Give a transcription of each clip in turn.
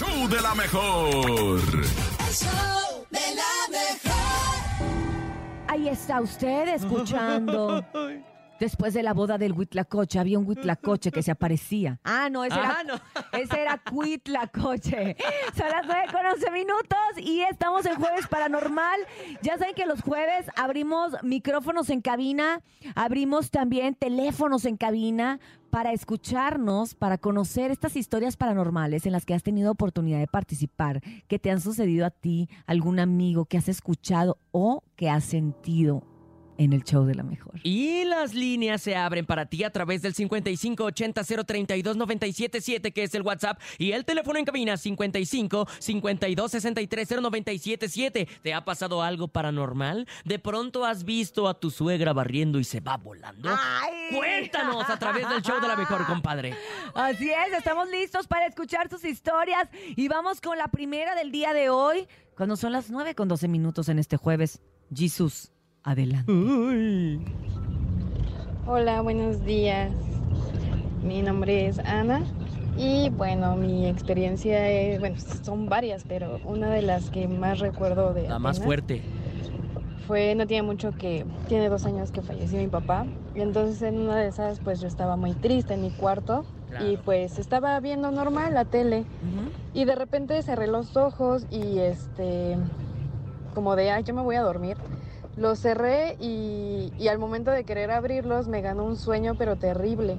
show de la mejor. El show de la mejor. Ahí está usted escuchando. Después de la boda del Huitlacoche, había un Huitlacoche que se aparecía. Ah, no, ese Ah, era, no. ese era Huitlacoche. Son las 9 con 11 minutos y estamos en Jueves Paranormal. Ya saben que los jueves abrimos micrófonos en cabina, abrimos también teléfonos en cabina para escucharnos, para conocer estas historias paranormales en las que has tenido oportunidad de participar, que te han sucedido a ti, algún amigo que has escuchado o que has sentido en el show de la mejor. Y las líneas se abren para ti a través del 5580-032-977, que es el WhatsApp, y el teléfono en cabina 55 52 63 0977. ¿Te ha pasado algo paranormal? ¿De pronto has visto a tu suegra barriendo y se va volando? ¡Ay! Cuéntanos a través del show de la mejor, compadre. Así es, estamos listos para escuchar sus historias y vamos con la primera del día de hoy, cuando son las 9 con 12 minutos en este jueves. Jesús, adelante. Hola, buenos días. Mi nombre es Ana y bueno, mi experiencia es, bueno, son varias, pero una de las que más recuerdo de La más fuerte. fue, no tiene mucho que, tiene dos años que falleció mi papá y entonces en una de esas pues yo estaba muy triste en mi cuarto y pues estaba viendo normal la tele y de repente cerré los ojos y este, como de, ay, yo me voy a dormir. Los cerré y, y al momento de querer abrirlos me ganó un sueño pero terrible.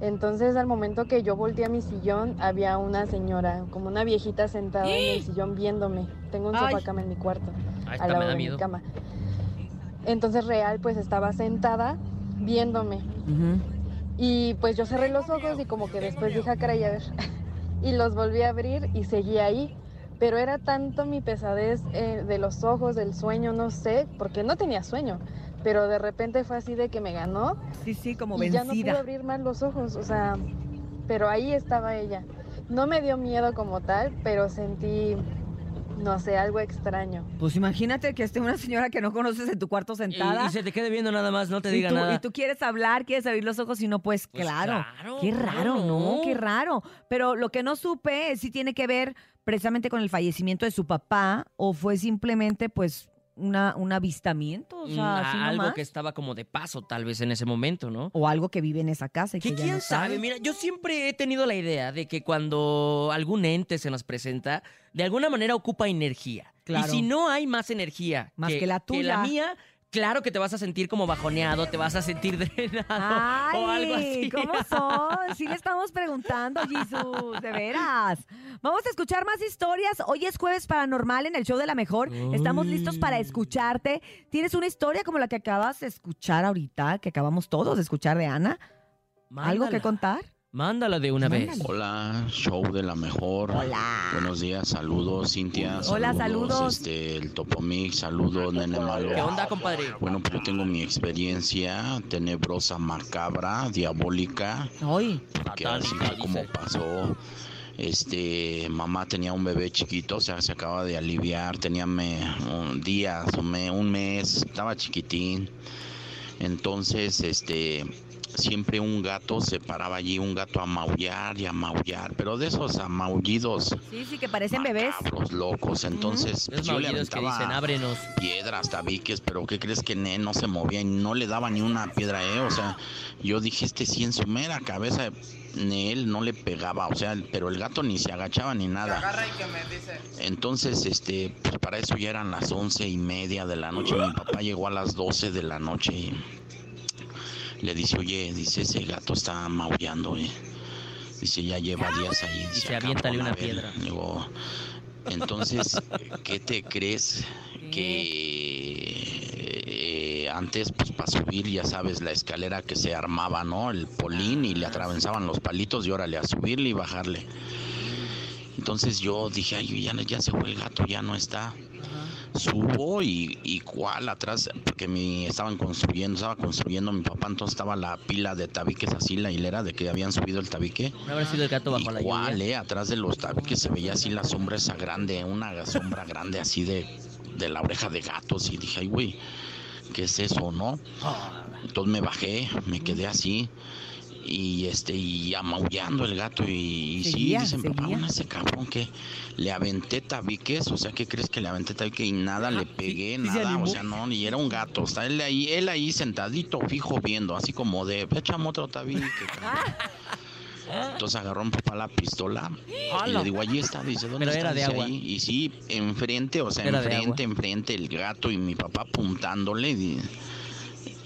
Entonces al momento que yo volteé a mi sillón había una señora, como una viejita sentada en el sillón viéndome. Tengo un Ay. sofá cama en mi cuarto, Ah, al lado de mi cama. Entonces real pues estaba sentada viéndome. Y pues yo cerré los ojos y como que después dije, ah, caray, a ver. Y los volví a abrir y seguí ahí. Pero era tanto mi pesadez eh, de los ojos, del sueño, no sé, porque no tenía sueño. Pero de repente fue así de que me ganó Sí, sí, como y ya no pude vencida. abrir más los ojos. O sea, pero ahí estaba ella. No me dio miedo como tal, pero sentí, no sé, algo extraño. Pues imagínate que esté una señora que no conoces en tu cuarto sentada. y se te quede viendo nada más, no te diga tú, nada. y tú quieres hablar, quieres abrir los ojos y no puedes, Pues claro. claro, Qué ¿cómo raro, ¿no? no? Qué raro. Pero lo que no supe es si tiene que ver precisamente con el fallecimiento de su papá o fue simplemente pues una, un avistamiento, o sea, Mm, así algo nomás. que estaba como de paso, tal vez en ese momento, ¿no? O algo que vive en esa casa y que Que ya quién no sabe, mira, yo siempre he tenido la idea de que cuando algún ente se nos presenta, de alguna manera ocupa energía. Claro. Y si no hay más energía Más que la tuya. mía, claro que te vas a sentir como bajoneado, te vas a sentir drenado o algo así. ¿cómo son? Sí le estamos preguntando, Jesús, de veras. Vamos a escuchar más historias. Hoy es jueves paranormal en el show de la mejor. Estamos listos para escucharte. ¿Tienes una historia como la que acabas de escuchar ahorita, que acabamos todos de escuchar de Ana? ¿Algo que contar? Mándala de una vez. Hola, show de la mejor. Hola. Buenos días, saludos, Cintia. Hola, saludos. Este, el Topomix, saludos, nene malo. ¿Qué onda, compadre? Bueno, pues yo tengo mi experiencia tenebrosa, macabra, diabólica, Hoy. porque así fue como pasó. Este, mamá tenía un bebé chiquito, o sea, se acaba de aliviar, tenía me- un días, o me- un mes, estaba chiquitín. Entonces, este, siempre un gato se paraba allí, un gato a maullar y a maullar, pero de esos amaullidos Sí, sí, que parecen bebés. locos. Entonces, yo le que aventaba dicen, ábrenos. piedras, tabiques, pero ¿qué crees que ne, no se movía y no le daba ni una piedra, eh? O sea, yo dije, este sí en su mera cabeza, él no le pegaba, o sea, pero el gato ni se agachaba ni nada. Entonces, este, pues para eso ya eran las once y media de la noche. Mi papá llegó a las doce de la noche y le dice, oye, dice, ese gato está maullando, eh. Dice, ya lleva días ahí. Dice, cabrón, aviéntale una a ver". piedra. Digo, entonces, ¿qué te crees? Que eh, antes, pues para subir, ya sabes, la escalera que se armaba, ¿no? El polín y le atravesaban los palitos y órale, a subirle y bajarle. Entonces yo dije, ay, ya, ya se fue el gato, ya no está. Subo y, y cuál atrás, porque me estaban construyendo, estaba construyendo mi papá, entonces estaba la pila de tabiques así, la hilera de que habían subido el tabique. ¿No habrá sido el gato bajo la lluvia? eh, atrás de los tabiques se veía así la sombra esa grande, una sombra grande así de, de la oreja de gatos y dije, ay, güey, ¿qué es eso, no? Ah, Entonces me bajé, me quedé así y este y amaullando el gato y, y sí Seguía, dicen papá bueno, ese cabrón que le aventé tabiques o sea qué crees que le aventé tabiques y nada le pegué se nada o sea no ni era un gato o sea él ahí él ahí sentadito fijo viendo así como de échame otro tabique cabrón". entonces agarró mi papá la pistola y le digo allí está dice dónde Pero está era de Dice, agua. "Ahí". y sí enfrente o sea Era enfrente enfrente el gato y mi papá apuntándole y,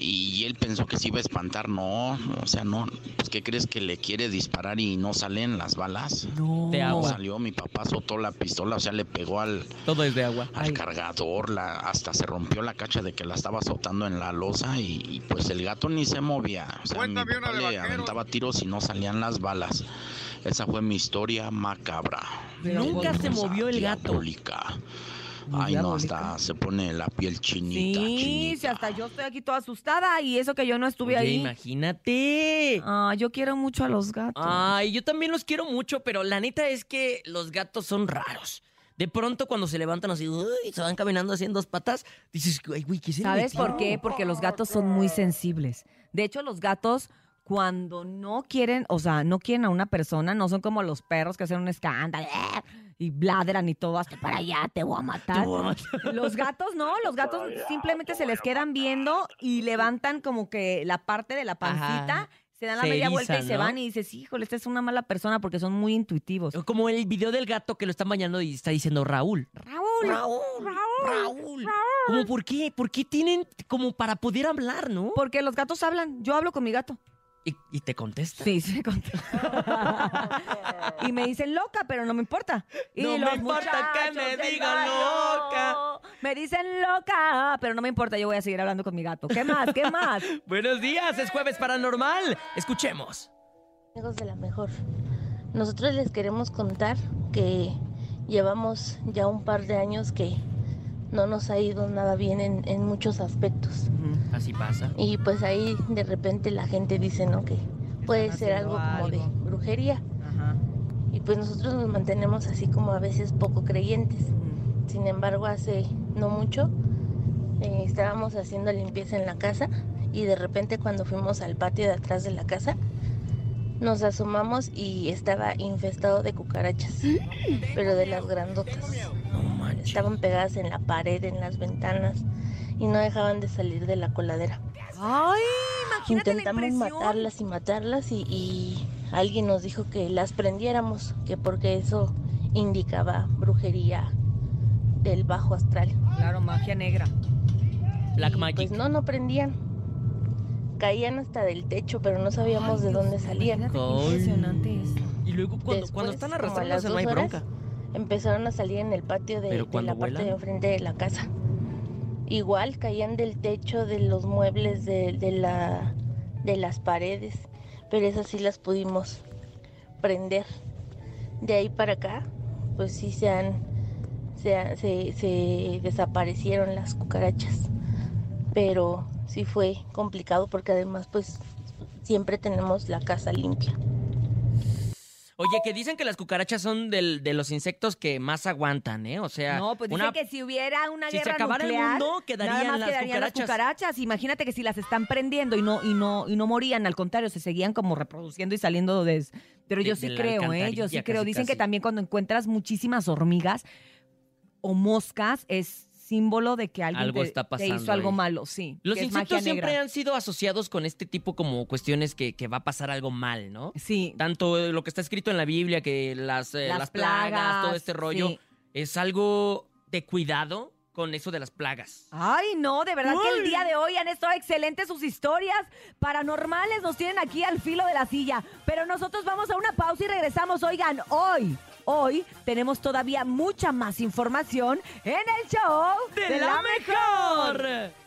y él pensó que se iba a espantar, no, o sea, no, pues ¿qué crees que le quiere disparar y no salen las balas? No. De agua. salió, mi papá soltó la pistola, o sea, le pegó al, Todo es de agua. al Ay. cargador, la, hasta se rompió la cacha de que la estaba azotando en la losa y, y, pues el gato ni se movía, o sea, mi papá de le aventaba tiros y no salían las balas. Esa fue mi historia macabra. Pero Nunca se movió el gato. Diabólica. Ay, no, hasta se pone la piel chinita, Sí, chinita. sí, hasta yo estoy aquí toda asustada y eso que yo no estuve Oye, ahí. imagínate. Ah, yo quiero mucho a los gatos. Ay, yo también los quiero mucho, pero la neta es que los gatos son raros. De pronto cuando se levantan así, uy, se van caminando así en dos patas, dices, ay, güey, ¿qué se ¿Sabes metió?" por qué? Porque los gatos son muy sensibles. De hecho, los gatos cuando no quieren, o sea, no quieren a una persona, no son como los perros que hacen un escándalo ¡eh! Y bladran y todo, hasta para allá, te voy a matar. Te voy a matar. Los gatos no, los gatos simplemente se les quedan viendo y levantan como que la parte de la pancita, Ajá. se dan la Se media vuelta y se van y dices, híjole, esta es una mala persona porque son muy intuitivos. Como el video del gato que lo están bañando y está diciendo Raúl. Raúl, Raúl, Raúl. ¿Cómo por qué? ¿Por qué tienen como para poder hablar, no? Porque los gatos hablan, yo hablo con mi gato. Y, y te contesta. Sí, sí, conté. y me dicen loca, pero no me importa. Y No me los importa que me digan loca. Me dicen loca, pero no me importa, yo voy a seguir hablando con mi gato. ¿Qué más? ¿Qué más? Buenos días, es jueves paranormal. Escuchemos. Amigos de la mejor. Nosotros les queremos contar que llevamos ya un par de años que no nos ha ido nada bien en, en muchos aspectos. Así pasa. Y pues ahí de repente la gente dice, ¿no? Que puede ser algo como de brujería. Ajá. Y pues nosotros nos mantenemos así como a veces poco creyentes. Sin embargo, hace no mucho eh, estábamos haciendo limpieza en la casa y de repente cuando fuimos al patio de atrás de la casa, nos asomamos y estaba infestado de cucarachas, pero de las grandotas. No. Estaban pegadas en la pared, en las ventanas y no dejaban de salir de la coladera. Ay, imagínate Intentamos la matarlas y matarlas y, y alguien nos dijo que las prendiéramos, que porque eso indicaba brujería del bajo astral. Claro, magia negra. Black Y, Magic. Pues no, no prendían. Caían hasta del techo, pero no sabíamos Ay, de dónde salían. impresionante es. Y luego cuando, Después, cuando están como a las arrastrándose no hay dos horas, bronca. Empezaron a salir en el patio de, la parte de enfrente de la casa. Igual caían del techo, de los muebles, de, la, de las paredes, pero esas sí las pudimos prender. De ahí para acá, pues sí se han, se, se, se desaparecieron las cucarachas, pero sí fue complicado porque además pues siempre tenemos la casa limpia. Oye, que dicen que las cucarachas son del- de los insectos que más aguantan, ¿eh? O sea, No, pues dicen una- que si hubiera una si se guerra acabara el nuclear, mundo, quedarían nada más las quedarían las cucarachas. cucarachas. Imagínate que si las están prendiendo y no y no y no morían, al contrario, se seguían como reproduciendo y saliendo de pero De- yo sí creo, ¿eh? Yo sí creo. casi, Dicen que también cuando encuentras muchísimas hormigas o moscas es símbolo de que alguien Algo te, está te pasando hizo algo ahí. malo, sí. Los insectos siempre han sido asociados con este tipo como cuestiones que, que va a pasar algo mal, ¿no? Sí. Tanto eh, lo que está escrito en la Biblia, que las, eh, las, plagas, todo este rollo, sí. es algo de cuidado con eso de las plagas. Ay, no, de verdad que el día de hoy han estado excelentes sus historias paranormales, nos tienen aquí al filo de la silla. Pero nosotros vamos a una pausa y regresamos. Oigan, hoy, hoy tenemos todavía mucha más información en el show ¡De la mejor!